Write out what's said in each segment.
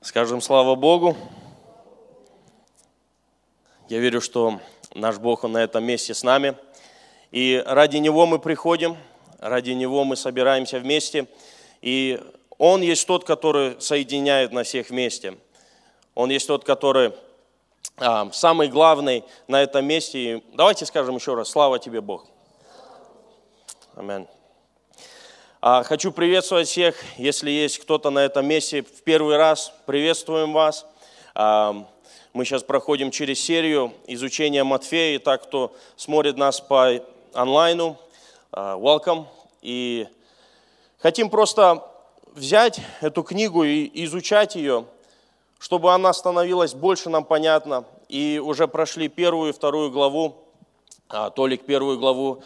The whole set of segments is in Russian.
Скажем слава Богу. Я верю, что наш Бог, Он на этом месте с нами. И ради Него мы приходим, ради Него мы собираемся вместе. И Он есть тот, который соединяет нас всех вместе. Он есть тот, который а, самый главный на этом месте. И давайте скажем еще раз, слава тебе, Бог. Аминь. А, хочу приветствовать всех, если есть кто-то на этом месте в первый раз, приветствуем вас. А, мы сейчас проходим через серию изучения Матфея, и так, кто смотрит нас по онлайну, а, welcome. И хотим просто взять эту книгу и изучать ее, чтобы она становилась больше нам понятна. И уже прошли первую и вторую главу, Толик первую главу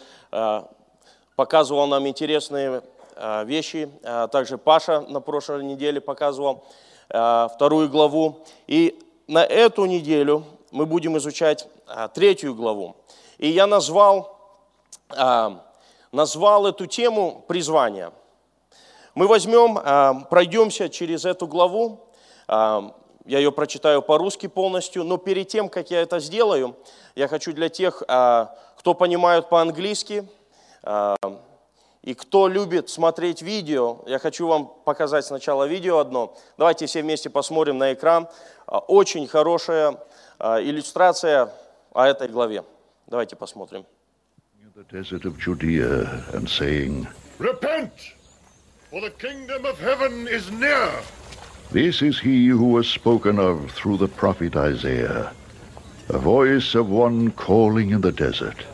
показывал нам интересные вещи. Э, также Паша на прошлой неделе показывал э, вторую главу. И на эту неделю мы будем изучать третью главу. И я назвал, назвал эту тему «Призвание». Мы возьмем, пройдемся через эту главу, я ее прочитаю по-русски полностью, но перед тем, как я это сделаю, я хочу для тех, кто понимает по-английски, и кто любит смотреть видео, я хочу вам показать сначала видео одно. Давайте все вместе посмотрим на экран. А, очень хорошая а, иллюстрация о этой главе. Давайте посмотрим. The desert of Judea and saying, Repent, for the kingdom of heaven is near. This is he who was spoken of through the prophet Isaiah, a voice of one calling in the desert.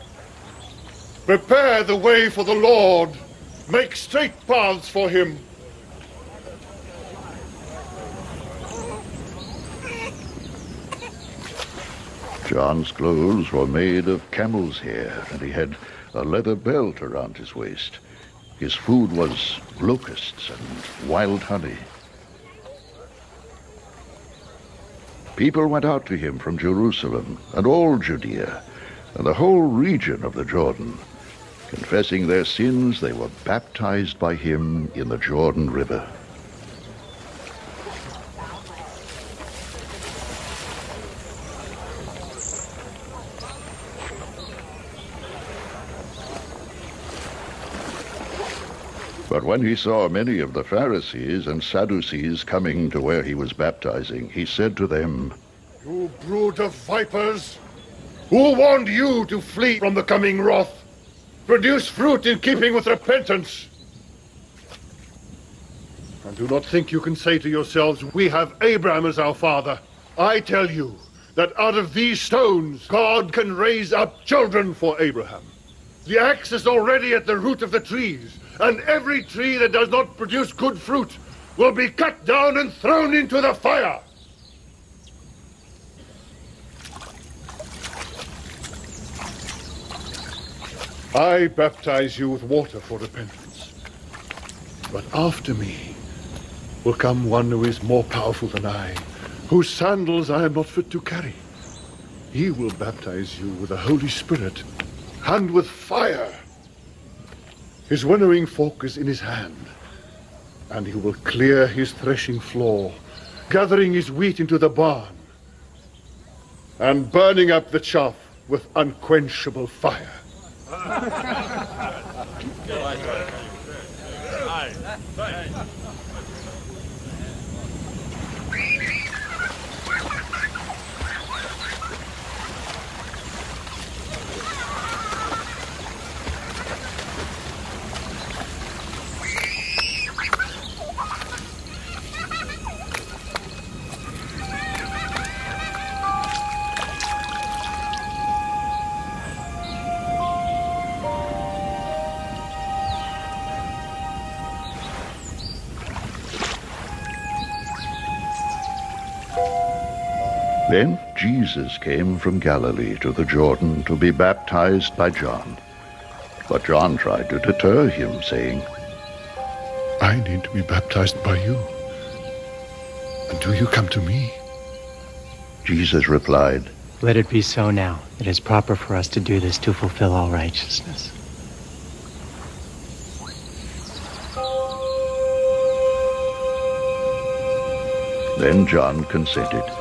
Prepare the way for the Lord. Make straight paths for him. John's clothes were made of camel's hair, and he had a leather belt around his waist. His food was locusts and wild honey. People went out to him from Jerusalem and all Judea and the whole region of the Jordan. Confessing their sins, they were baptized by him in the Jordan River. But when he saw many of the Pharisees and Sadducees coming to where he was baptizing, he said to them, You brood of vipers! Who warned you to flee from the coming wrath? Produce fruit in keeping with repentance. And do not think you can say to yourselves, We have Abraham as our father. I tell you that out of these stones, God can raise up children for Abraham. The axe is already at the root of the trees, and every tree that does not produce good fruit will be cut down and thrown into the fire. I baptize you with water for repentance. But after me will come one who is more powerful than I, whose sandals I am not fit to carry. He will baptize you with the Holy Spirit and with fire. His winnowing fork is in his hand, and he will clear his threshing floor, gathering his wheat into the barn, and burning up the chaff with unquenchable fire. All right. Jesus came from Galilee to the Jordan to be baptized by John. But John tried to deter him, saying, I need to be baptized by you. And do you come to me? Jesus replied, Let it be so now. It is proper for us to do this to fulfill all righteousness. Then John consented.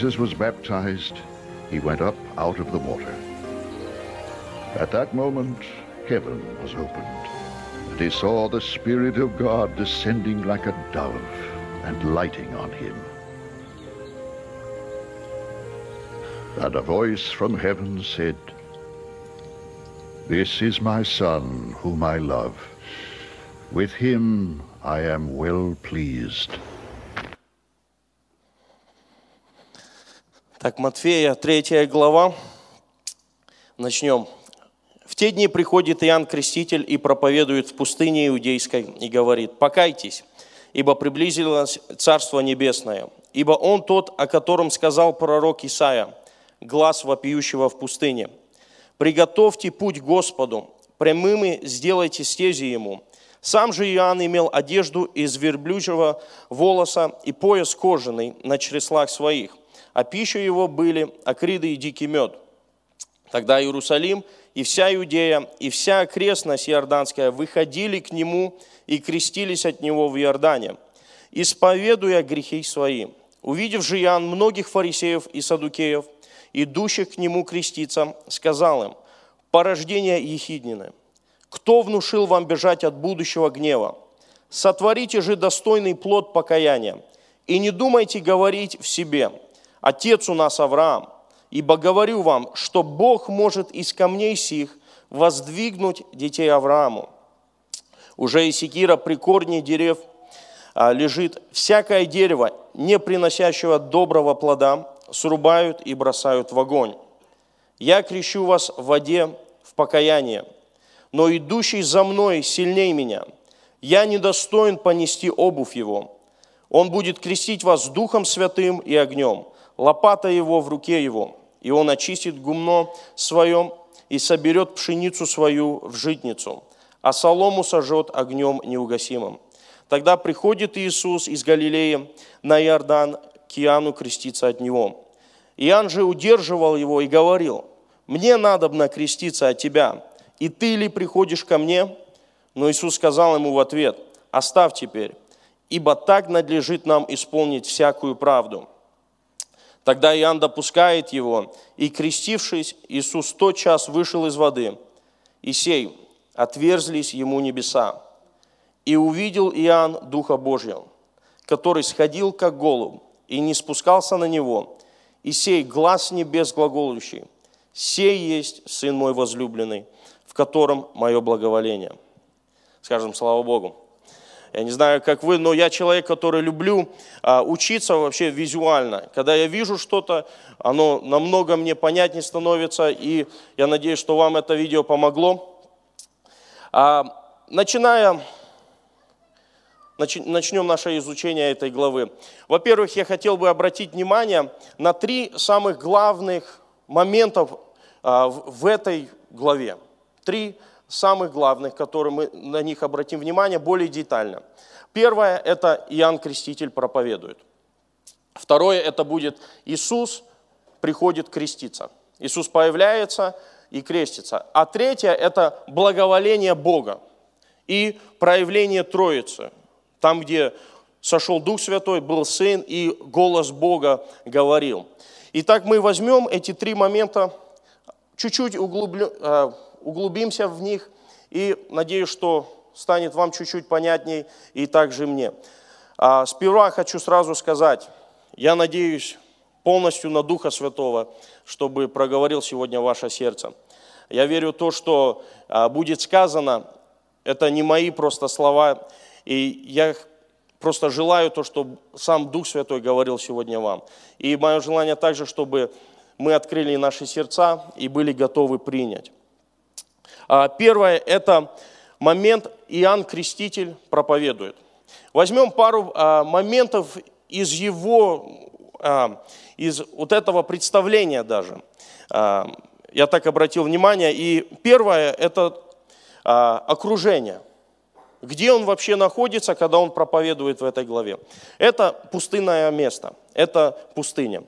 Jesus was baptized, he went up out of the water. At that moment, heaven was opened, and he saw the Spirit of God descending like a dove and lighting on him. And a voice from heaven said, This is my Son, whom I love. With him I am well pleased. Так, Матфея, 3 глава. Начнем. В те дни приходит Иоанн Креститель и проповедует в пустыне Иудейской и говорит, «Покайтесь, ибо приблизилось Царство Небесное, ибо Он тот, о котором сказал пророк Исаия, глаз вопиющего в пустыне. Приготовьте путь Господу, прямыми сделайте стези Ему». Сам же Иоанн имел одежду из верблюжьего волоса и пояс кожаный на чреслах своих, а пища его были акриды и дикий мед. Тогда Иерусалим и вся Иудея, и вся окрестность Иорданская выходили к нему и крестились от него в Иордане, исповедуя грехи свои. Увидев же Иоанн многих фарисеев и садукеев, идущих к нему креститься, сказал им, порождение ехиднины, кто внушил вам бежать от будущего гнева? Сотворите же достойный плод покаяния, и не думайте говорить в себе – Отец у нас Авраам, ибо говорю вам, что Бог может из камней сих воздвигнуть детей Аврааму. Уже и секира при корне дерев а, лежит. Всякое дерево, не приносящего доброго плода, срубают и бросают в огонь. Я крещу вас в воде в покаяние, но идущий за мной сильней меня. Я недостоин понести обувь его. Он будет крестить вас Духом Святым и огнем – лопата его в руке его, и он очистит гумно своем и соберет пшеницу свою в житницу, а солому сожжет огнем неугасимым. Тогда приходит Иисус из Галилеи на Иордан к Иоанну креститься от него. Иоанн же удерживал его и говорил, «Мне надо креститься от тебя, и ты ли приходишь ко мне?» Но Иисус сказал ему в ответ, «Оставь теперь, ибо так надлежит нам исполнить всякую правду». Тогда Иоанн допускает его, и, крестившись, Иисус тот час вышел из воды, и сей отверзлись ему небеса. И увидел Иоанн Духа Божьего, который сходил, как голубь, и не спускался на него, и сей глаз небес глаголущий, сей есть Сын мой возлюбленный, в котором мое благоволение. Скажем, слава Богу. Я не знаю, как вы, но я человек, который люблю а, учиться вообще визуально. Когда я вижу что-то, оно намного мне понятнее становится, и я надеюсь, что вам это видео помогло. А, начиная, начнем наше изучение этой главы. Во-первых, я хотел бы обратить внимание на три самых главных моментов а, в этой главе. Три самых главных, которые мы на них обратим внимание более детально. Первое – это Иоанн Креститель проповедует. Второе – это будет Иисус приходит креститься. Иисус появляется и крестится. А третье – это благоволение Бога и проявление Троицы. Там, где сошел Дух Святой, был Сын, и голос Бога говорил. Итак, мы возьмем эти три момента, чуть-чуть углублю, э, углубимся в них и надеюсь, что станет вам чуть-чуть понятней и также мне. А сперва хочу сразу сказать, я надеюсь полностью на Духа Святого, чтобы проговорил сегодня ваше сердце. Я верю в то, что а, будет сказано, это не мои просто слова, и я просто желаю то, чтобы сам Дух Святой говорил сегодня вам. И мое желание также, чтобы мы открыли наши сердца и были готовы принять. А, первое – это момент Иоанн Креститель проповедует. Возьмем пару а, моментов из его, а, из вот этого представления даже. Я так обратил внимание. И первое – это окружение. Где он вообще находится, когда он проповедует в этой главе? Это пустынное место, это пустыня.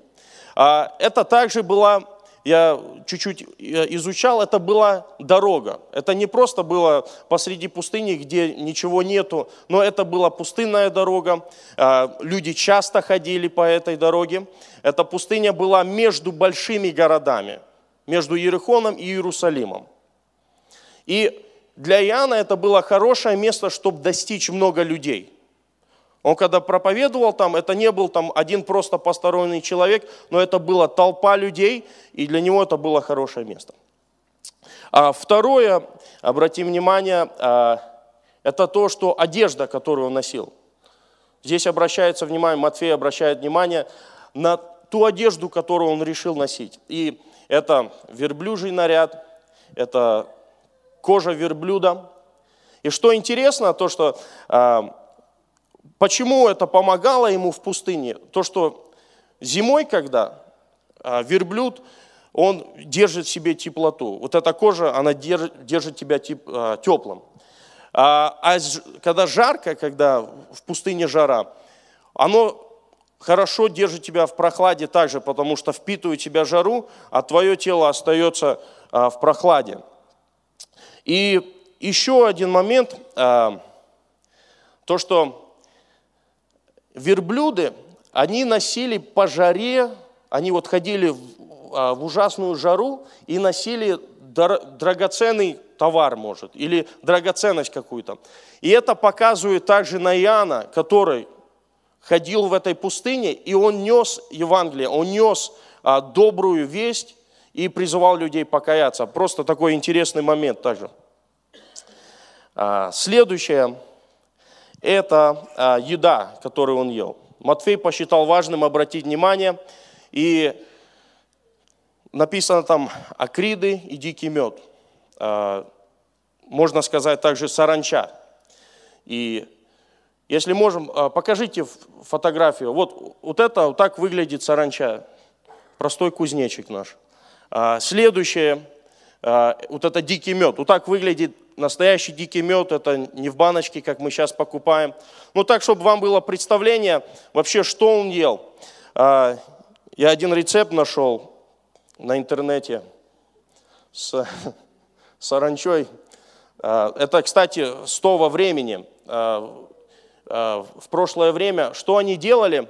Это также была я чуть-чуть э, изучал, это была дорога. Это не просто было посреди пустыни, где ничего нету, но это была пустынная дорога. А, люди часто ходили по этой дороге. Эта пустыня была между большими городами, между Иерихоном и Иерусалимом. И для Иоанна это было хорошее место, чтобы достичь много людей – он когда проповедовал там, это не был там один просто посторонний человек, но это была толпа людей, и для него это было хорошее место. А второе, обратим внимание, а, это то, что одежда, которую он носил. Здесь обращается внимание, Матфей обращает внимание на ту одежду, которую он решил носить. И это верблюжий наряд, это кожа верблюда. И что интересно, то что а, Почему это помогало ему в пустыне? То, что зимой, когда а, верблюд, он держит в себе теплоту. Вот эта кожа, она держит, держит тебя теплым. А, а когда жарко, когда в пустыне жара, оно хорошо держит тебя в прохладе также, потому что впитывает тебя жару, а твое тело остается а, в прохладе. И еще один момент, то, что верблюды, они носили по жаре, они вот ходили в, а, в ужасную жару и носили драгоценный товар, может, или драгоценность какую-то. И это показывает также на Иоанна, который ходил в этой пустыне, и он нес Евангелие, он нес а, добрую весть и призывал людей покаяться. Просто такой интересный момент также. А, следующее – это а, еда, которую он ел. Матфей посчитал важным обратить внимание, и написано там акриды и дикий мед. А, можно сказать также саранча. И если можем, а, покажите фотографию. Вот, вот это, вот так выглядит саранча. Простой кузнечик наш. Следующее, вот это дикий мед. Вот так выглядит настоящий дикий мед, это не в баночке, как мы сейчас покупаем. Ну так, чтобы вам было представление, вообще, что он ел. А, я один рецепт нашел на интернете с саранчой. А, это, кстати, с того времени. А, в прошлое время, что они делали?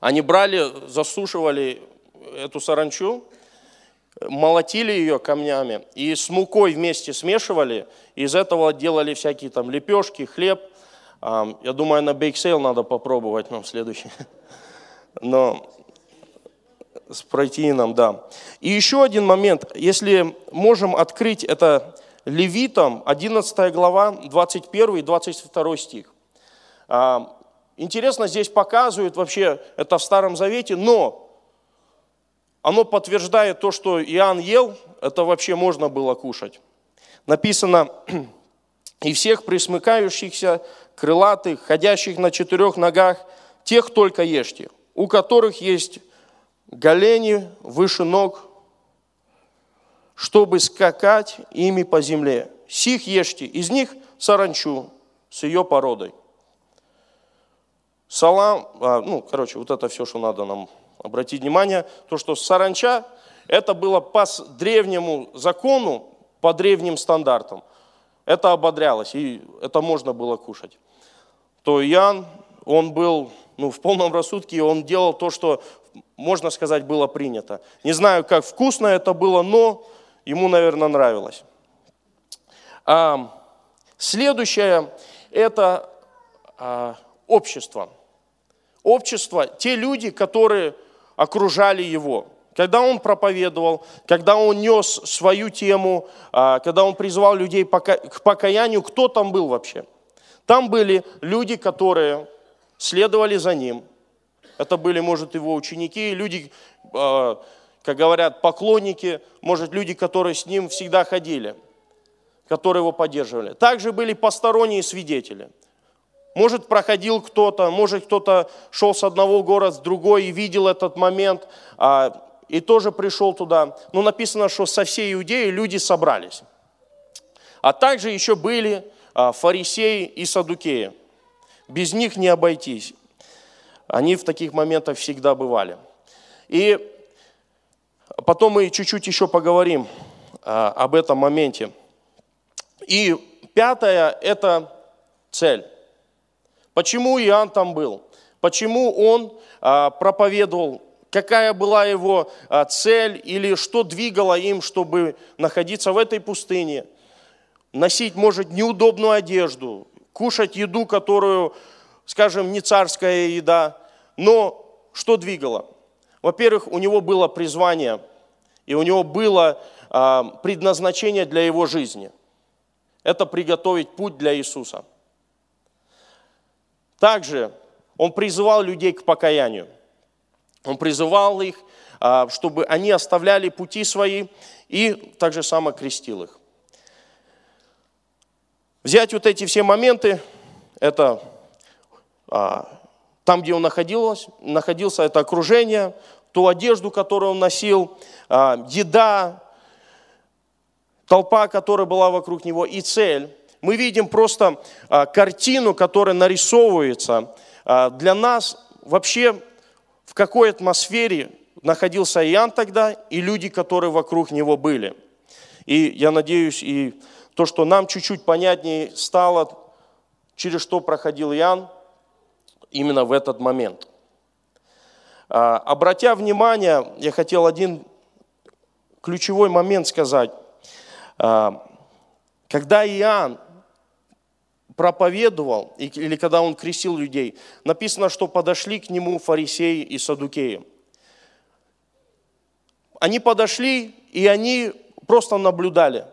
Они брали, засушивали эту саранчу, молотили ее камнями и с мукой вместе смешивали, из этого делали всякие там лепешки, хлеб. Я думаю, на bake sale надо попробовать нам следующий. Но с протеином, да. И еще один момент, если можем открыть это Левитам, 11 глава, 21 и 22 стих. Интересно, здесь показывают вообще, это в Старом Завете, но оно подтверждает то, что Иоанн ел, это вообще можно было кушать. Написано, и всех присмыкающихся, крылатых, ходящих на четырех ногах, тех только ешьте, у которых есть голени выше ног, чтобы скакать ими по земле. Сих ешьте, из них саранчу с ее породой. Салам, а, ну, короче, вот это все, что надо нам обратить внимание, то, что саранча, это было по древнему закону, по древним стандартам. Это ободрялось, и это можно было кушать. То Иоанн, он был ну, в полном рассудке, он делал то, что, можно сказать, было принято. Не знаю, как вкусно это было, но ему, наверное, нравилось. А, следующее – это а, общество. Общество, те люди, которые окружали его. Когда он проповедовал, когда он нес свою тему, а, когда он призывал людей к покаянию, кто там был вообще? Там были люди, которые следовали за ним. Это были, может, его ученики, люди, а, как говорят, поклонники, может, люди, которые с ним всегда ходили, которые его поддерживали. Также были посторонние свидетели. Может, проходил кто-то, может, кто-то шел с одного города в другой и видел этот момент, а, и тоже пришел туда. Но написано, что со всей Иудеи люди собрались. А также еще были а, фарисеи и садукеи. Без них не обойтись. Они в таких моментах всегда бывали. И потом мы чуть-чуть еще поговорим а, об этом моменте. И пятое – это цель. Почему Иоанн там был? Почему он а, проповедовал? Какая была его а, цель или что двигало им, чтобы находиться в этой пустыне? Носить, может, неудобную одежду, кушать еду, которую, скажем, не царская еда. Но что двигало? Во-первых, у него было призвание, и у него было а, предназначение для его жизни. Это приготовить путь для Иисуса – также он призывал людей к покаянию. Он призывал их, а, чтобы они оставляли пути свои и также само крестил их. Взять вот эти все моменты, это а, там, где он находился, находился, это окружение, ту одежду, которую он носил, а, еда, толпа, которая была вокруг него, и цель – мы видим просто а, картину, которая нарисовывается а, для нас вообще в какой атмосфере находился Иоанн тогда и люди, которые вокруг него были. И я надеюсь, и то, что нам чуть-чуть понятнее стало, через что проходил Иоанн именно в этот момент. А, обратя внимание, я хотел один ключевой момент сказать. Когда Иоанн проповедовал, или когда он крестил людей, написано, что подошли к нему фарисеи и садукеи. Они подошли, и они просто наблюдали.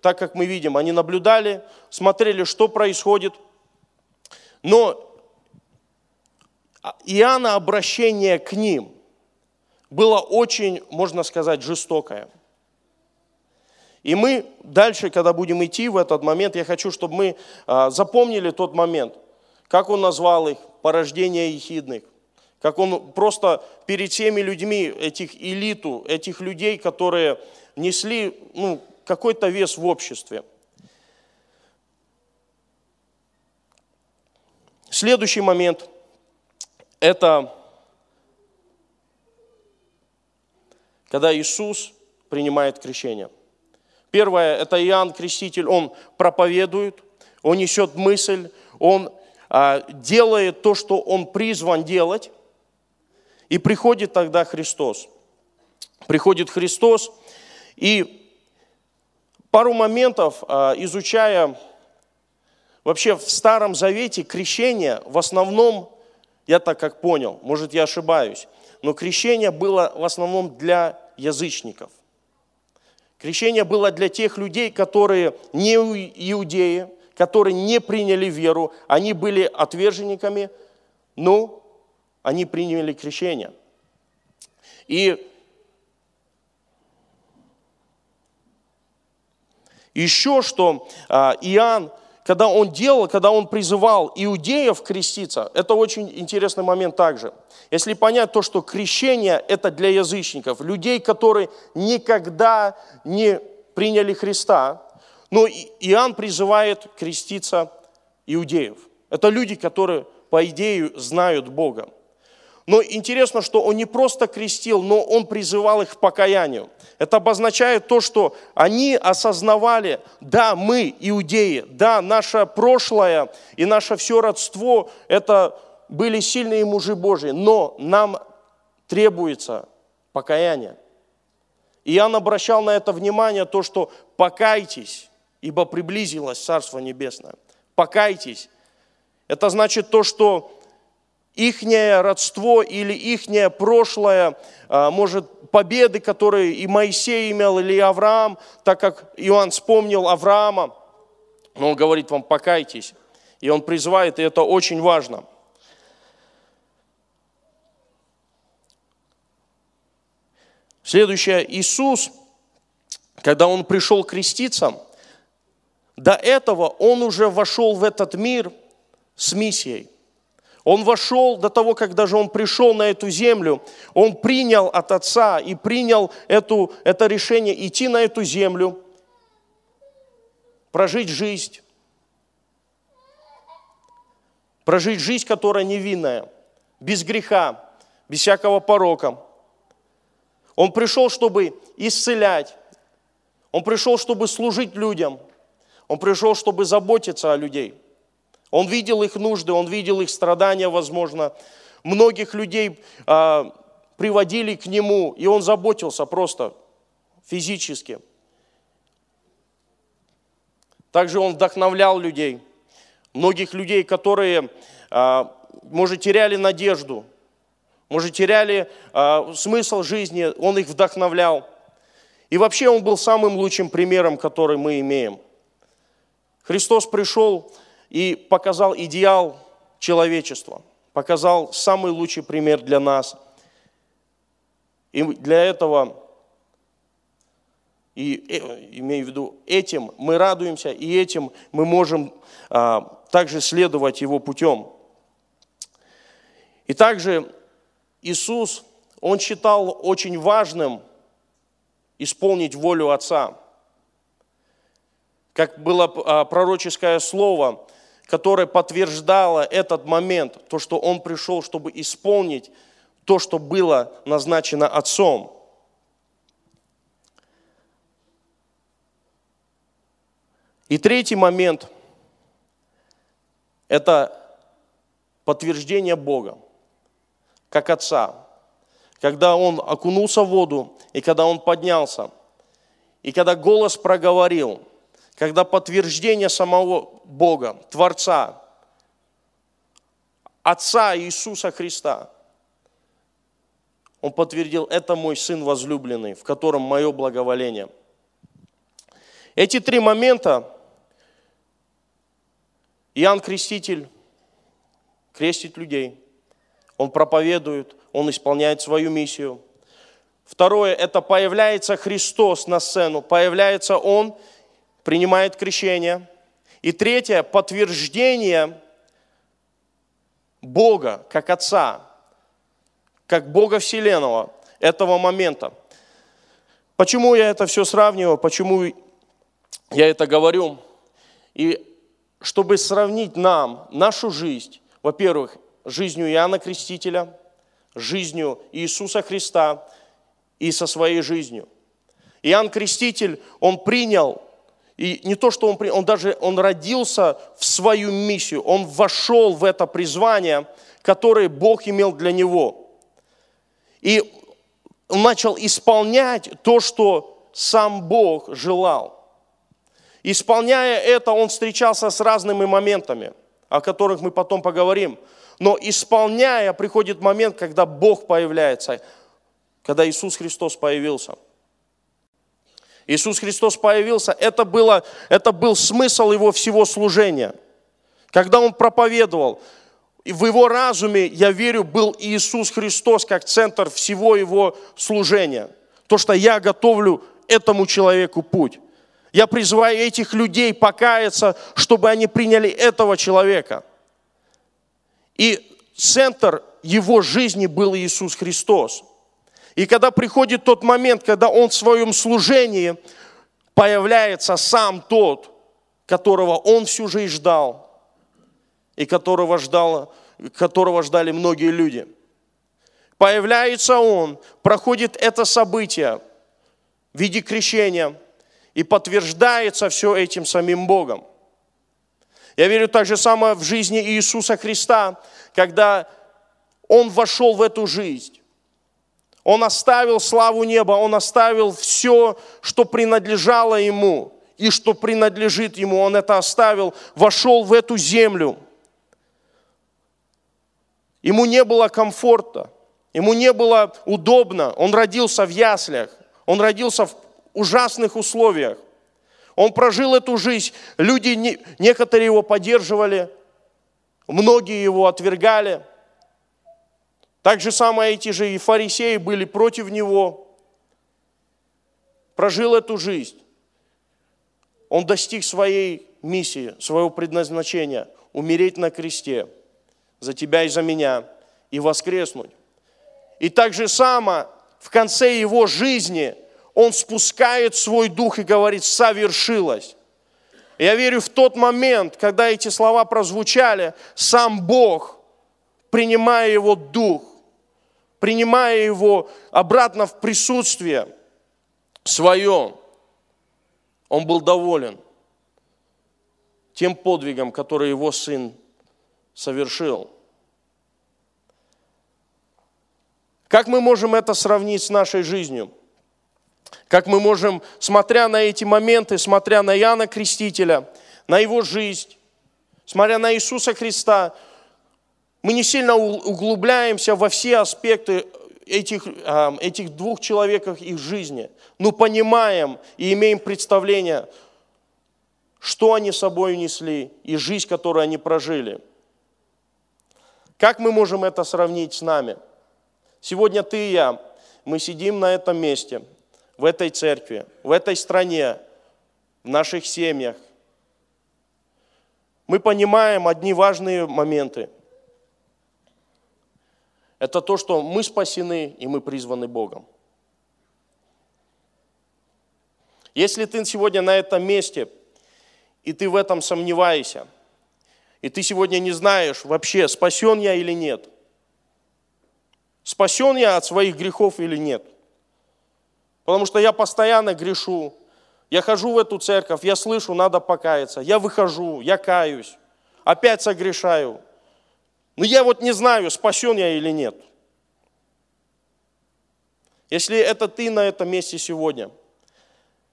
Так как мы видим, они наблюдали, смотрели, что происходит. Но Иоанна обращение к ним было очень, можно сказать, жестокое – и мы дальше, когда будем идти в этот момент, я хочу, чтобы мы а, запомнили тот момент, как он назвал их, порождение ехидных, как он просто перед теми людьми, этих элиту, этих людей, которые несли ну, какой-то вес в обществе. Следующий момент – это когда Иисус принимает крещение. Первое, это Иоанн Креститель, он проповедует, он несет мысль, он а, делает то, что он призван делать, и приходит тогда Христос. Приходит Христос, и пару моментов, а, изучая вообще в Старом Завете крещение, в основном, я так как понял, может я ошибаюсь, но крещение было в основном для язычников – Крещение было для тех людей, которые не иудеи, которые не приняли веру, они были отверженниками, но они приняли крещение. И еще что а, Иоанн когда он делал, когда он призывал иудеев креститься, это очень интересный момент также. Если понять то, что крещение – это для язычников, людей, которые никогда не приняли Христа, но Иоанн призывает креститься иудеев. Это люди, которые, по идее, знают Бога. Но интересно, что он не просто крестил, но он призывал их к покаянию. Это обозначает то, что они осознавали, да, мы иудеи, да, наше прошлое и наше все родство, это были сильные мужи Божьи, но нам требуется покаяние. Иоанн обращал на это внимание, то, что покайтесь, ибо приблизилось Царство Небесное. Покайтесь. Это значит то, что ихнее родство или ихнее прошлое, а, может, победы, которые и Моисей имел, или Авраам, так как Иоанн вспомнил Авраама, но он говорит вам, покайтесь. И он призывает, и это очень важно. Следующее, Иисус, когда Он пришел креститься, до этого Он уже вошел в этот мир с миссией. Он вошел до того, как даже он пришел на эту землю, он принял от Отца и принял эту, это решение идти на эту землю, прожить жизнь, прожить жизнь, которая невинная, без греха, без всякого порока. Он пришел, чтобы исцелять. Он пришел, чтобы служить людям. Он пришел, чтобы заботиться о людей. Он видел их нужды, он видел их страдания, возможно. Многих людей а, приводили к нему, и он заботился просто физически. Также он вдохновлял людей. Многих людей, которые, а, может, теряли надежду, может, теряли а, смысл жизни, он их вдохновлял. И вообще он был самым лучшим примером, который мы имеем. Христос пришел и показал идеал человечества, показал самый лучший пример для нас. И для этого, и э, имею в виду, этим мы радуемся, и этим мы можем а, также следовать его путем. И также Иисус, Он считал очень важным исполнить волю Отца. Как было а, пророческое слово, которое подтверждало этот момент, то, что Он пришел, чтобы исполнить то, что было назначено Отцом. И третий момент – это подтверждение Бога как отца. Когда он окунулся в воду, и когда он поднялся, и когда голос проговорил, когда подтверждение самого Бога, Творца, Отца Иисуса Христа, он подтвердил, это мой сын возлюбленный, в котором мое благоволение. Эти три момента Иоанн Креститель крестит людей – он проповедует, он исполняет свою миссию. Второе, это появляется Христос на сцену, появляется Он, принимает крещение. И третье, подтверждение Бога как Отца, как Бога Вселенного этого момента. Почему я это все сравниваю, почему я это говорю? И чтобы сравнить нам, нашу жизнь, во-первых, жизнью Иоанна Крестителя, жизнью Иисуса Христа и со своей жизнью. Иоанн Креститель, он принял, и не то, что он он даже он родился в свою миссию, он вошел в это призвание, которое Бог имел для него. И начал исполнять то, что сам Бог желал. Исполняя это, он встречался с разными моментами, о которых мы потом поговорим. Но исполняя, приходит момент, когда Бог появляется, когда Иисус Христос появился. Иисус Христос появился, это, было, это был смысл его всего служения. Когда он проповедовал, в его разуме, я верю, был Иисус Христос как центр всего его служения. То, что я готовлю этому человеку путь. Я призываю этих людей покаяться, чтобы они приняли этого человека – и центр его жизни был Иисус Христос. И когда приходит тот момент, когда он в своем служении появляется сам тот, которого он всю жизнь ждал, и которого, ждал, которого ждали многие люди. Появляется он, проходит это событие в виде крещения, и подтверждается все этим самим Богом. Я верю так же самое в жизни Иисуса Христа, когда Он вошел в эту жизнь. Он оставил славу неба, Он оставил все, что принадлежало Ему и что принадлежит Ему. Он это оставил, вошел в эту землю. Ему не было комфорта, ему не было удобно. Он родился в яслях, он родился в ужасных условиях. Он прожил эту жизнь. Люди, некоторые его поддерживали, многие его отвергали. Так же самое эти же и фарисеи были против него. Прожил эту жизнь. Он достиг своей миссии, своего предназначения. умереть на кресте за тебя и за меня и воскреснуть. И так же само в конце его жизни он спускает свой дух и говорит, совершилось. Я верю в тот момент, когда эти слова прозвучали, сам Бог, принимая его дух, принимая его обратно в присутствие свое, он был доволен тем подвигом, который его сын совершил. Как мы можем это сравнить с нашей жизнью? Как мы можем, смотря на эти моменты, смотря на Иоанна Крестителя, на его жизнь, смотря на Иисуса Христа, мы не сильно углубляемся во все аспекты этих, этих двух человеков их жизни, но понимаем и имеем представление, что они собой несли и жизнь, которую они прожили. Как мы можем это сравнить с нами? Сегодня ты и я, мы сидим на этом месте, в этой церкви, в этой стране, в наших семьях. Мы понимаем одни важные моменты – это то, что мы спасены и мы призваны Богом. Если ты сегодня на этом месте, и ты в этом сомневаешься, и ты сегодня не знаешь вообще, спасен я или нет, спасен я от своих грехов или нет, потому что я постоянно грешу, я хожу в эту церковь, я слышу, надо покаяться, я выхожу, я каюсь, опять согрешаю, но я вот не знаю, спасен я или нет. Если это ты на этом месте сегодня,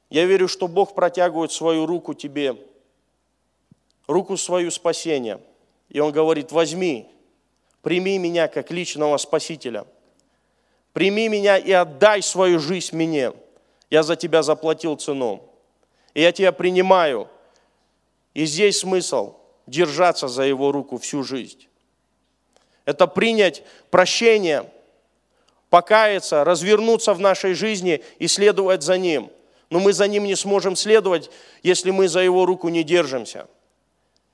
я верю, что Бог протягивает свою руку тебе, руку свою спасения. И Он говорит, возьми, прими меня как личного спасителя. Прими меня и отдай свою жизнь мне. Я за тебя заплатил цену. И я тебя принимаю. И здесь смысл держаться за Его руку всю жизнь. Это принять прощение, покаяться, развернуться в нашей жизни и следовать за Ним. Но мы за Ним не сможем следовать, если мы за Его руку не держимся.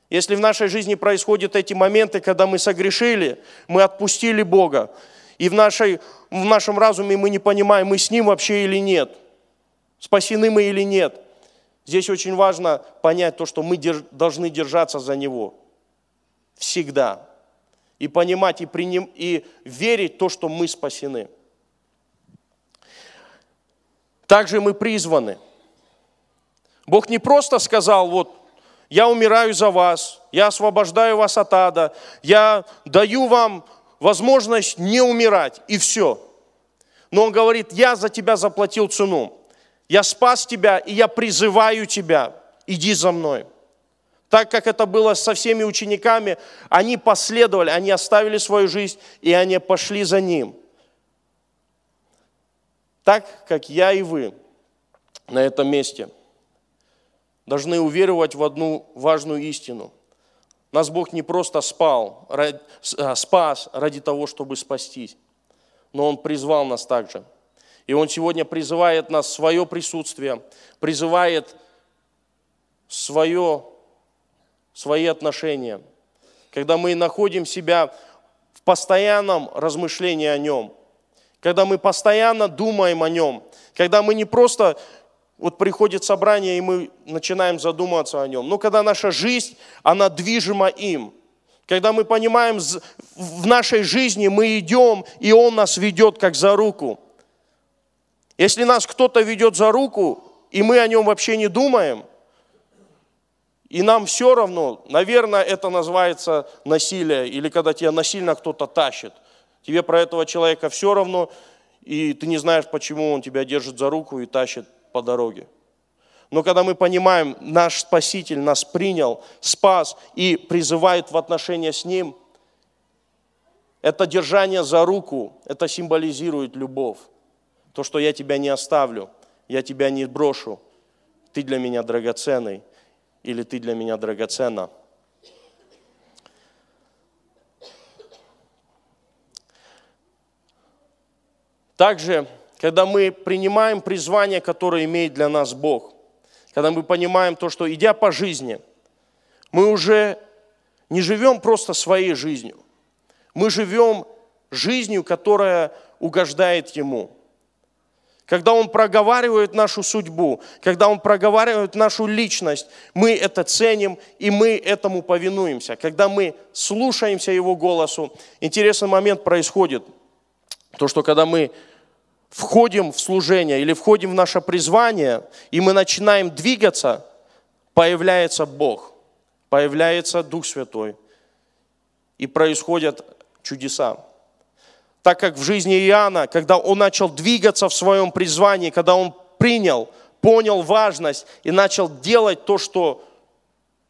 Если в нашей жизни происходят эти моменты, когда мы согрешили, мы отпустили Бога, и в, нашей, в нашем разуме мы не понимаем, мы с Ним вообще или нет, спасены мы или нет. Здесь очень важно понять то, что мы должны держаться за Него всегда и понимать, и, приним, и верить в то, что мы спасены. Также мы призваны. Бог не просто сказал, вот, я умираю за вас, я освобождаю вас от ада, я даю вам возможность не умирать, и все. Но Он говорит, я за тебя заплатил цену, я спас тебя, и я призываю тебя, иди за мной. Так как это было со всеми учениками, они последовали, они оставили свою жизнь, и они пошли за Ним. Так, как я и вы на этом месте должны уверовать в одну важную истину. Нас Бог не просто спал, а, спас ради того, чтобы спастись, но Он призвал нас также. И Он сегодня призывает нас в свое присутствие, призывает свое свои отношения, когда мы находим себя в постоянном размышлении о нем, когда мы постоянно думаем о нем, когда мы не просто вот приходит собрание, и мы начинаем задумываться о нем. Но когда наша жизнь, она движима им. Когда мы понимаем, в нашей жизни мы идем, и Он нас ведет как за руку. Если нас кто-то ведет за руку, и мы о нем вообще не думаем, и нам все равно, наверное, это называется насилие, или когда тебя насильно кто-то тащит. Тебе про этого человека все равно, и ты не знаешь, почему он тебя держит за руку и тащит по дороге. Но когда мы понимаем, наш Спаситель нас принял, спас и призывает в отношения с Ним, это держание за руку, это символизирует любовь. То, что я тебя не оставлю, я тебя не брошу, ты для меня драгоценный, или ты для меня драгоценна. Также, когда мы принимаем призвание, которое имеет для нас Бог, когда мы понимаем то, что идя по жизни, мы уже не живем просто своей жизнью. Мы живем жизнью, которая угождает Ему. Когда Он проговаривает нашу судьбу, когда Он проговаривает нашу личность, мы это ценим и мы этому повинуемся. Когда мы слушаемся Его голосу, интересный момент происходит. То, что когда мы входим в служение или входим в наше призвание, и мы начинаем двигаться, появляется Бог, появляется Дух Святой, и происходят чудеса. Так как в жизни Иоанна, когда он начал двигаться в своем призвании, когда он принял, понял важность и начал делать то, что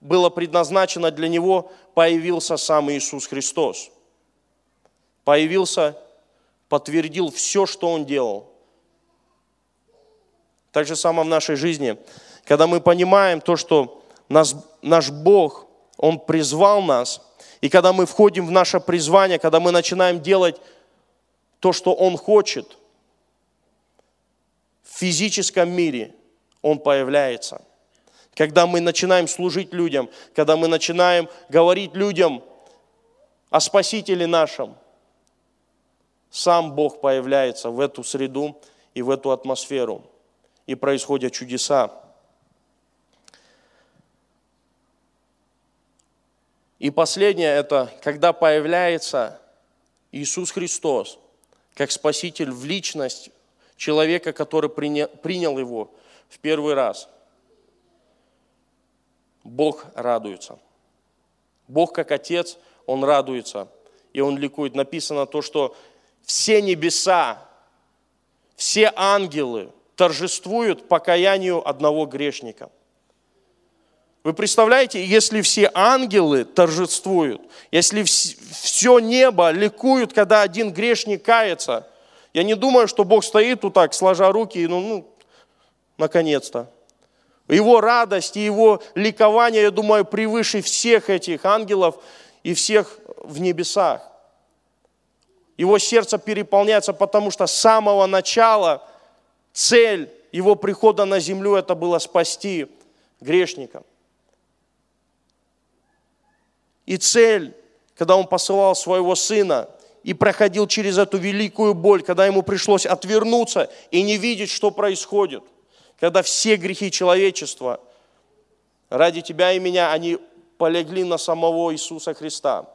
было предназначено для него, появился сам Иисус Христос. Появился, подтвердил все, что он делал. Так же самое в нашей жизни, когда мы понимаем то, что нас, наш Бог, Он призвал нас – и когда мы входим в наше призвание, когда мы начинаем делать то, что Он хочет, в физическом мире Он появляется. Когда мы начинаем служить людям, когда мы начинаем говорить людям о Спасителе нашем, сам Бог появляется в эту среду и в эту атмосферу. И происходят чудеса. И последнее – это когда появляется Иисус Христос как Спаситель в личность человека, который принял Его в первый раз. Бог радуется. Бог как Отец, Он радуется, и Он ликует. Написано то, что все небеса, все ангелы торжествуют покаянию одного грешника – вы представляете, если все ангелы торжествуют, если все небо ликует, когда один грешник кается, я не думаю, что Бог стоит тут так, сложа руки, ну, ну наконец-то. Его радость и его ликование, я думаю, превыше всех этих ангелов и всех в небесах. Его сердце переполняется, потому что с самого начала цель его прихода на землю это было спасти грешника. И цель, когда он посылал своего сына и проходил через эту великую боль, когда ему пришлось отвернуться и не видеть, что происходит, когда все грехи человечества ради тебя и меня, они полегли на самого Иисуса Христа.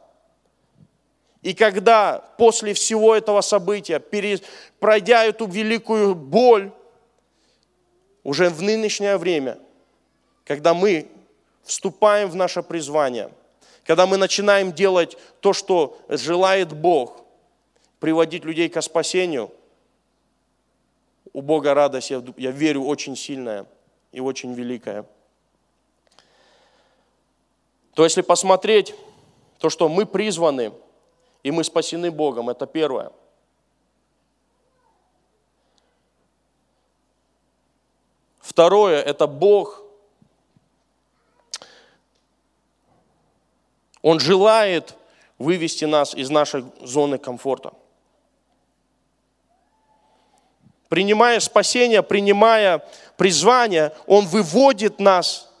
И когда после всего этого события, пройдя эту великую боль, уже в нынешнее время, когда мы вступаем в наше призвание – когда мы начинаем делать то, что желает Бог, приводить людей к спасению, у Бога радость, я, я верю, очень сильная и очень великая. То если посмотреть, то, что мы призваны, и мы спасены Богом, это первое. Второе, это Бог Он желает вывести нас из нашей зоны комфорта. Принимая спасение, принимая призвание, Он выводит нас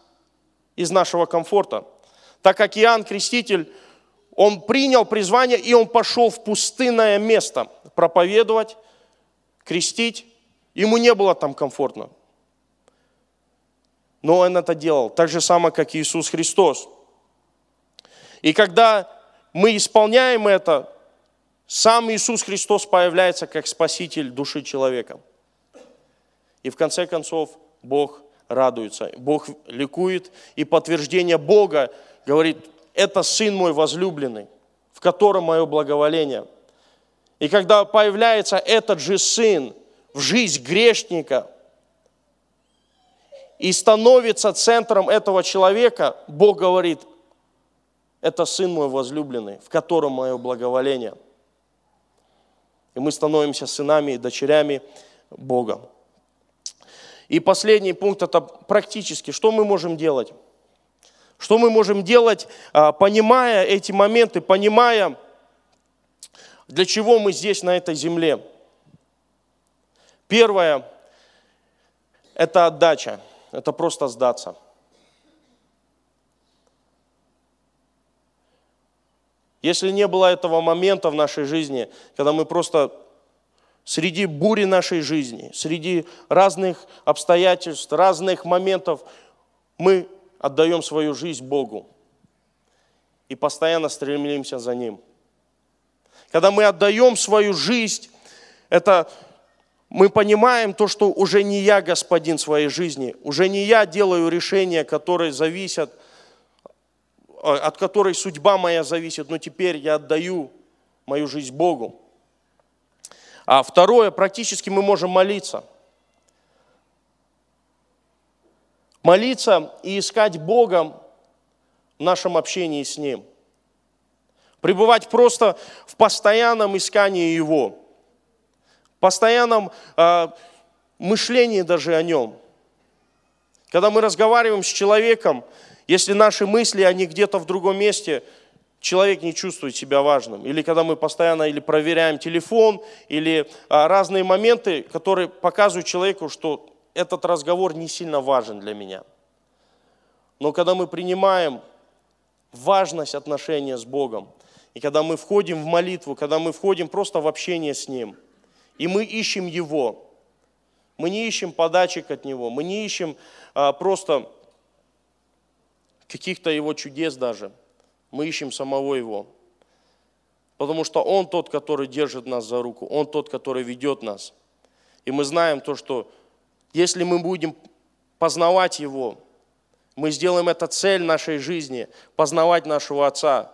из нашего комфорта. Так как Иоанн Креститель, он принял призвание, и он пошел в пустынное место проповедовать, крестить. Ему не было там комфортно. Но он это делал. Так же самое, как Иисус Христос. И когда мы исполняем это, сам Иисус Христос появляется как спаситель души человека. И в конце концов Бог радуется, Бог ликует, и подтверждение Бога говорит, это Сын мой возлюбленный, в котором мое благоволение. И когда появляется этот же Сын в жизнь грешника и становится центром этого человека, Бог говорит, это Сын мой возлюбленный, в котором мое благоволение. И мы становимся сынами и дочерями Бога. И последний пункт – это практически, что мы можем делать? Что мы можем делать, а, понимая эти моменты, понимая, для чего мы здесь, на этой земле? Первое – это отдача, это просто сдаться – если не было этого момента в нашей жизни, когда мы просто среди бури нашей жизни, среди разных обстоятельств, разных моментов, мы отдаем свою жизнь Богу и постоянно стремимся за Ним. Когда мы отдаем свою жизнь, это мы понимаем то, что уже не я господин своей жизни, уже не я делаю решения, которые зависят от которой судьба моя зависит, но теперь я отдаю мою жизнь Богу. А второе, практически мы можем молиться. Молиться и искать Бога в нашем общении с Ним. Пребывать просто в постоянном искании Его, постоянном э, мышлении даже о Нем. Когда мы разговариваем с человеком, если наши мысли, они где-то в другом месте, человек не чувствует себя важным. Или когда мы постоянно или проверяем телефон, или а, разные моменты, которые показывают человеку, что этот разговор не сильно важен для меня. Но когда мы принимаем важность отношения с Богом, и когда мы входим в молитву, когда мы входим просто в общение с Ним, и мы ищем Его, мы не ищем подачек от Него, мы не ищем а, просто каких-то Его чудес даже. Мы ищем самого Его. Потому что Он тот, который держит нас за руку, Он тот, который ведет нас. И мы знаем то, что если мы будем познавать Его, мы сделаем это цель нашей жизни, познавать нашего Отца,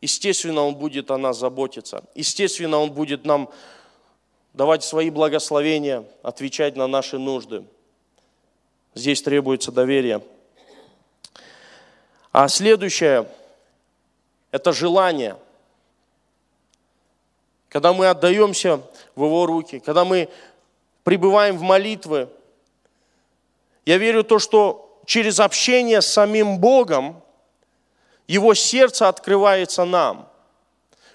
естественно, Он будет о нас заботиться. Естественно, Он будет нам давать свои благословения, отвечать на наши нужды. Здесь требуется доверие. А следующее – это желание. Когда мы отдаемся в Его руки, когда мы пребываем в молитвы, я верю то, что через общение с самим Богом Его сердце открывается нам.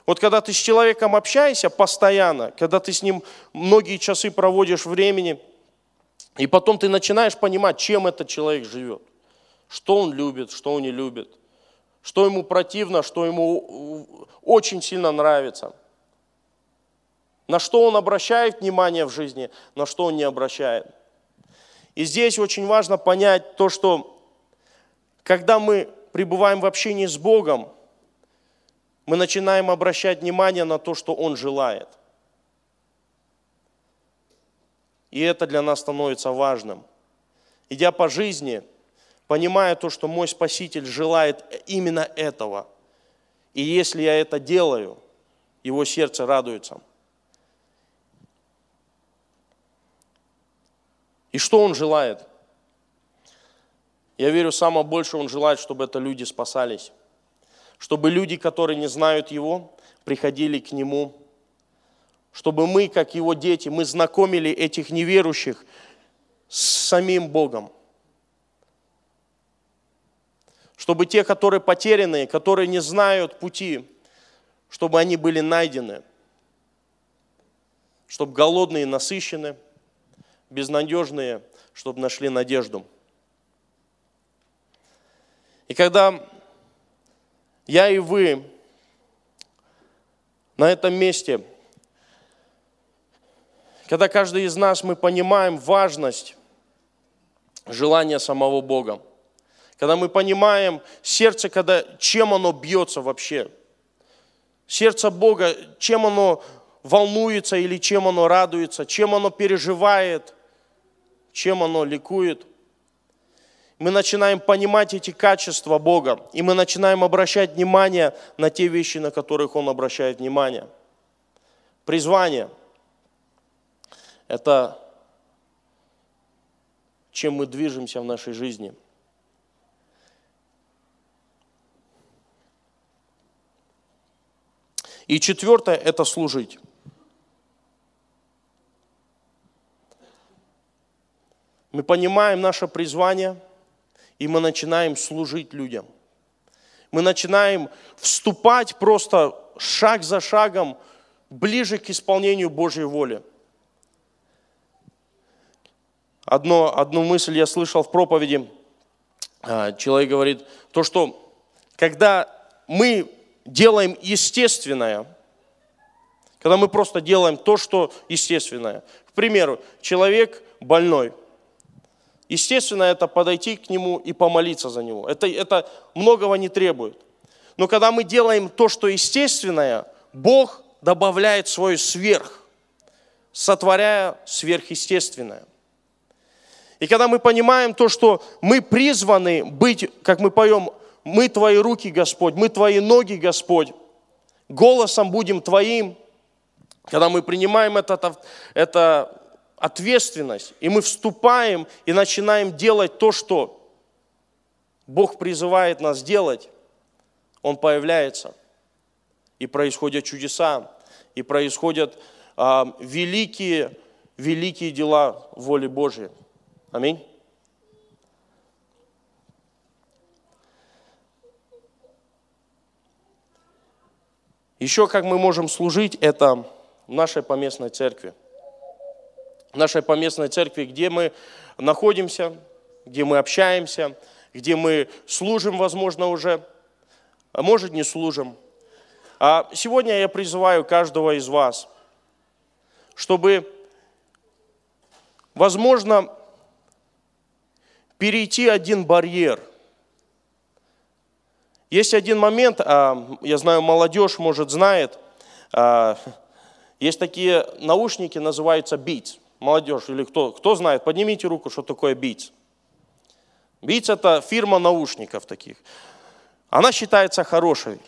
Вот когда ты с человеком общаешься постоянно, когда ты с ним многие часы проводишь времени, и потом ты начинаешь понимать, чем этот человек живет что он любит, что он не любит, что ему противно, что ему очень сильно нравится, на что он обращает внимание в жизни, на что он не обращает. И здесь очень важно понять то, что когда мы пребываем в общении с Богом, мы начинаем обращать внимание на то, что Он желает. И это для нас становится важным. Идя по жизни – понимая то, что мой Спаситель желает именно этого. И если я это делаю, его сердце радуется. И что он желает? Я верю, самое больше он желает, чтобы это люди спасались. Чтобы люди, которые не знают его, приходили к нему. Чтобы мы, как его дети, мы знакомили этих неверующих с самим Богом чтобы те, которые потеряны, которые не знают пути, чтобы они были найдены, чтобы голодные насыщены, безнадежные, чтобы нашли надежду. И когда я и вы на этом месте, когда каждый из нас мы понимаем важность желания самого Бога, когда мы понимаем сердце, когда, чем оно бьется вообще. Сердце Бога, чем оно волнуется или чем оно радуется, чем оно переживает, чем оно ликует. Мы начинаем понимать эти качества Бога, и мы начинаем обращать внимание на те вещи, на которых Он обращает внимание. Призвание – это чем мы движемся в нашей жизни – И четвертое – это служить. Мы понимаем наше призвание, и мы начинаем служить людям. Мы начинаем вступать просто шаг за шагом ближе к исполнению Божьей воли. Одно, одну мысль я слышал в проповеди. А, человек говорит, то, что когда мы делаем естественное, когда мы просто делаем то, что естественное. К примеру, человек больной. Естественно, это подойти к нему и помолиться за него. Это, это многого не требует. Но когда мы делаем то, что естественное, Бог добавляет свой сверх, сотворяя сверхъестественное. И когда мы понимаем то, что мы призваны быть, как мы поем, мы Твои руки, Господь, мы Твои ноги, Господь, голосом будем Твоим, когда мы принимаем это, это ответственность, и мы вступаем и начинаем делать то, что Бог призывает нас делать, Он появляется, и происходят чудеса, и происходят а, великие, великие дела воли Божьей. Аминь. Еще как мы можем служить, это в нашей поместной церкви. В нашей поместной церкви, где мы находимся, где мы общаемся, где мы служим, возможно, уже, а может, не служим. А сегодня я призываю каждого из вас, чтобы, возможно, перейти один барьер. Есть один момент, а, я знаю, молодежь, может, знает, а, есть такие наушники, называются Beats. Молодежь или кто, кто знает, поднимите руку, что такое Beats. Beats это фирма наушников таких. Она считается хорошей,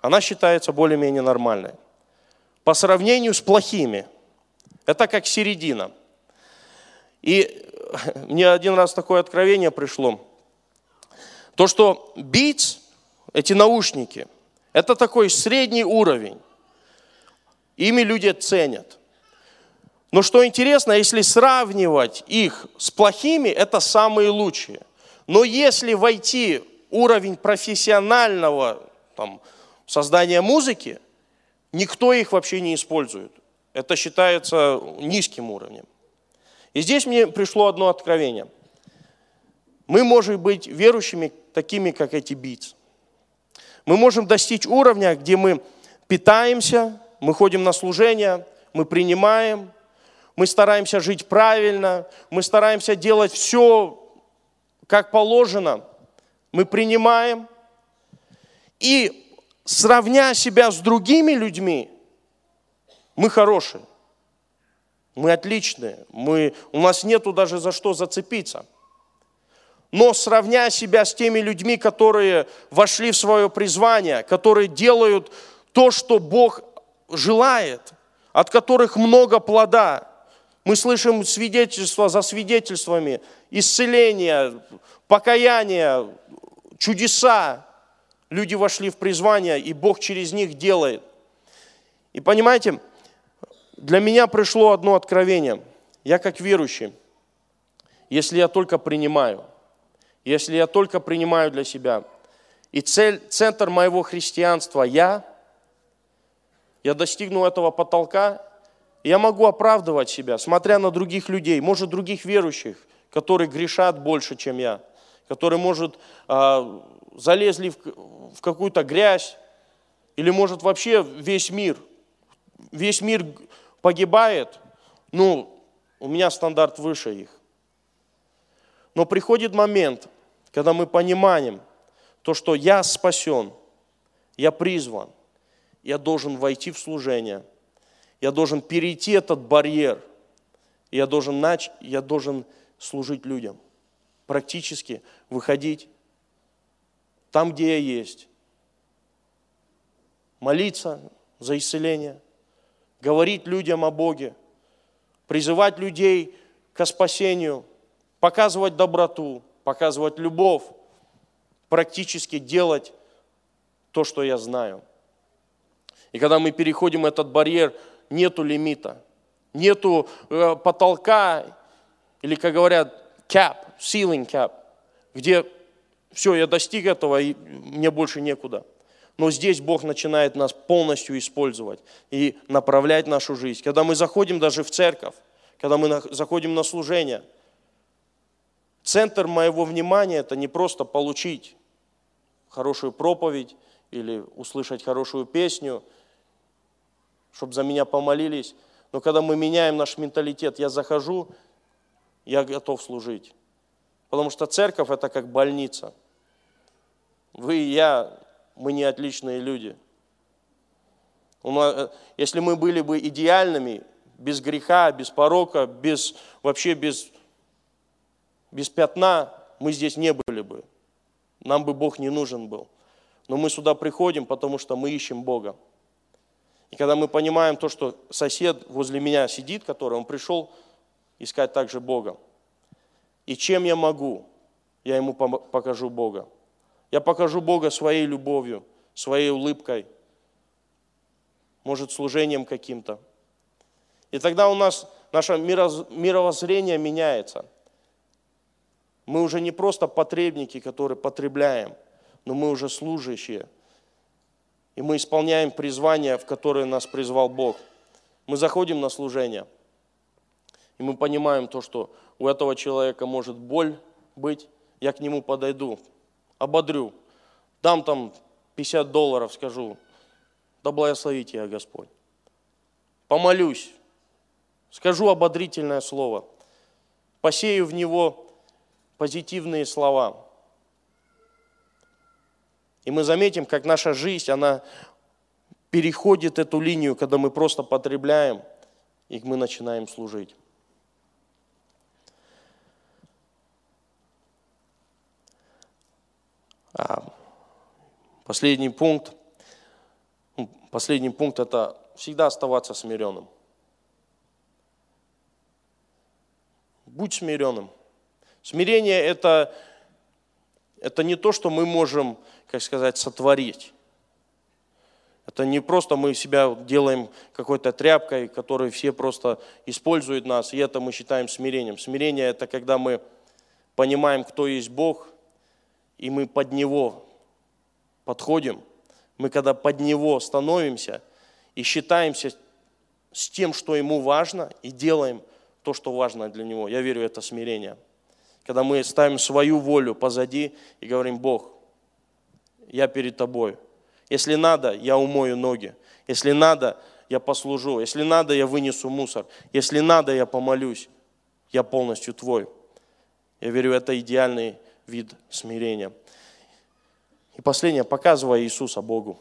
она считается более-менее нормальной. По сравнению с плохими, это как середина. И мне один раз такое откровение пришло. То, что Beats, эти наушники, это такой средний уровень. Ими люди ценят. Но что интересно, если сравнивать их с плохими, это самые лучшие. Но если войти уровень профессионального там, создания музыки, никто их вообще не использует. Это считается низким уровнем. И здесь мне пришло одно откровение. Мы можем быть верующими такими, как эти бийцы. Мы можем достичь уровня, где мы питаемся, мы ходим на служение, мы принимаем, мы стараемся жить правильно, мы стараемся делать все, как положено, мы принимаем. И сравня себя с другими людьми, мы хорошие. Мы отличные, мы, у нас нету даже за что зацепиться. Но сравняя себя с теми людьми, которые вошли в свое призвание, которые делают то, что Бог желает, от которых много плода. Мы слышим свидетельства за свидетельствами, исцеления, покаяние, чудеса. Люди вошли в призвание, и Бог через них делает. И понимаете, для меня пришло одно откровение. Я как верующий, если я только принимаю, если я только принимаю для себя, и цель, центр моего христианства я, я достигну этого потолка, я могу оправдывать себя, смотря на других людей, может, других верующих, которые грешат больше, чем я, которые, может, а, залезли в какую-то грязь, или, может, вообще весь мир. Весь мир погибает, ну, у меня стандарт выше их. Но приходит момент, когда мы понимаем то, что я спасен, я призван, я должен войти в служение, я должен перейти этот барьер, я должен, нач... я должен служить людям, практически выходить там, где я есть, молиться за исцеление – говорить людям о Боге, призывать людей к спасению, показывать доброту, показывать любовь, практически делать то, что я знаю. И когда мы переходим этот барьер, нету лимита, нету э, потолка, или, как говорят, cap, ceiling cap, где все, я достиг этого, и мне больше некуда. Но здесь Бог начинает нас полностью использовать и направлять нашу жизнь. Когда мы заходим даже в церковь, когда мы заходим на служение, центр моего внимания – это не просто получить хорошую проповедь или услышать хорошую песню, чтобы за меня помолились. Но когда мы меняем наш менталитет, я захожу, я готов служить. Потому что церковь – это как больница. Вы и я, мы не отличные люди. Э, если мы были бы идеальными, без греха, без порока, без, вообще без, без пятна, мы здесь не были бы. Нам бы Бог не нужен был. Но мы сюда приходим, потому что мы ищем Бога. И когда мы понимаем то, что сосед возле меня сидит, который он пришел искать также Бога. И чем я могу, я ему покажу Бога. Я покажу Бога своей любовью, своей улыбкой, может, служением каким-то. И тогда у нас наше мировоззрение меняется. Мы уже не просто потребники, которые потребляем, но мы уже служащие – и мы исполняем призвание, в которое нас призвал Бог. Мы заходим на служение, и мы понимаем то, что у этого человека может боль быть, я к нему подойду, ободрю, дам там 50 долларов, скажу, да благословите я Господь. Помолюсь, скажу ободрительное слово, посею в него позитивные слова – и мы заметим, как наша жизнь, она переходит эту линию, когда мы просто потребляем, и мы начинаем служить. А последний пункт, ну, последний пункт – это всегда оставаться смиренным. Будь смиренным. Смирение – это, это не то, что мы можем как сказать, сотворить. Это не просто мы себя делаем какой-то тряпкой, которой все просто используют нас, и это мы считаем смирением. Смирение – это когда мы понимаем, кто есть Бог, и мы под Него подходим. Мы когда под Него становимся и считаемся с тем, что Ему важно, и делаем то, что важно для Него. Я верю, это смирение. Когда мы ставим свою волю позади и говорим, Бог, я перед тобой. Если надо, я умою ноги. Если надо, я послужу. Если надо, я вынесу мусор. Если надо, я помолюсь. Я полностью твой. Я верю, это идеальный вид смирения. И последнее, показывай Иисуса Богу.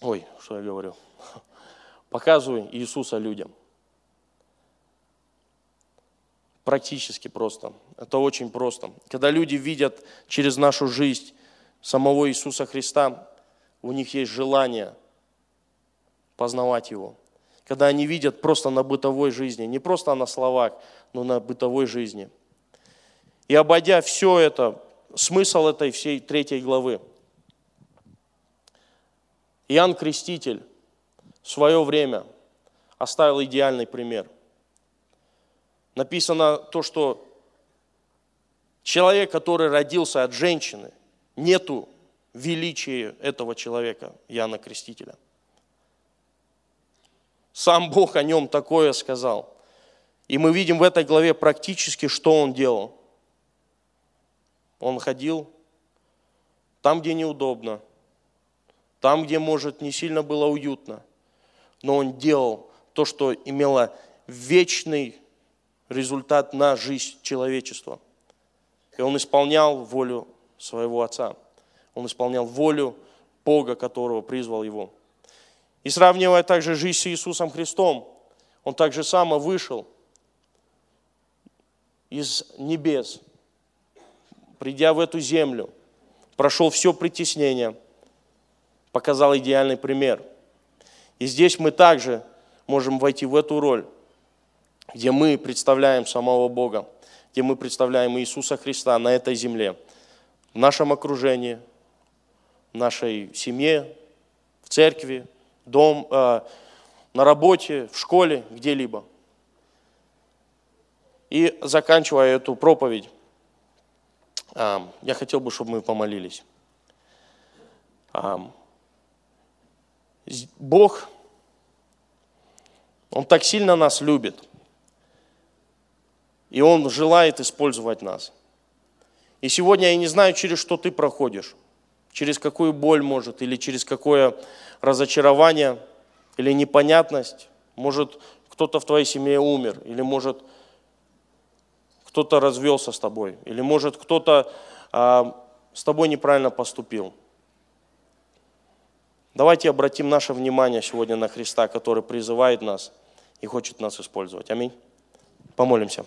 Ой, что я говорю? Показывай Иисуса людям. Практически просто. Это очень просто. Когда люди видят через нашу жизнь самого Иисуса Христа, у них есть желание познавать Его. Когда они видят просто на бытовой жизни, не просто на словах, но на бытовой жизни. И обойдя все это, смысл этой всей третьей главы, Иоанн Креститель в свое время оставил идеальный пример. Написано то, что человек, который родился от женщины – нету величия этого человека, Яна Крестителя. Сам Бог о нем такое сказал. И мы видим в этой главе практически, что он делал. Он ходил там, где неудобно, там, где, может, не сильно было уютно, но он делал то, что имело вечный результат на жизнь человечества. И он исполнял волю своего Отца. Он исполнял волю Бога, которого призвал его. И сравнивая также жизнь с Иисусом Христом, он также само вышел из небес, придя в эту землю, прошел все притеснение, показал идеальный пример. И здесь мы также можем войти в эту роль, где мы представляем самого Бога, где мы представляем Иисуса Христа на этой земле – в нашем окружении, в нашей семье, в церкви, дом, э, на работе, в школе, где-либо. И заканчивая эту проповедь, э, я хотел бы, чтобы мы помолились. Э, Бог, Он так сильно нас любит, и Он желает использовать нас – и сегодня я не знаю, через что ты проходишь, через какую боль может, или через какое разочарование, или непонятность. Может, кто-то в твоей семье умер, или может, кто-то развелся с тобой, или может, кто-то а, с тобой неправильно поступил. Давайте обратим наше внимание сегодня на Христа, который призывает нас и хочет нас использовать. Аминь. Помолимся.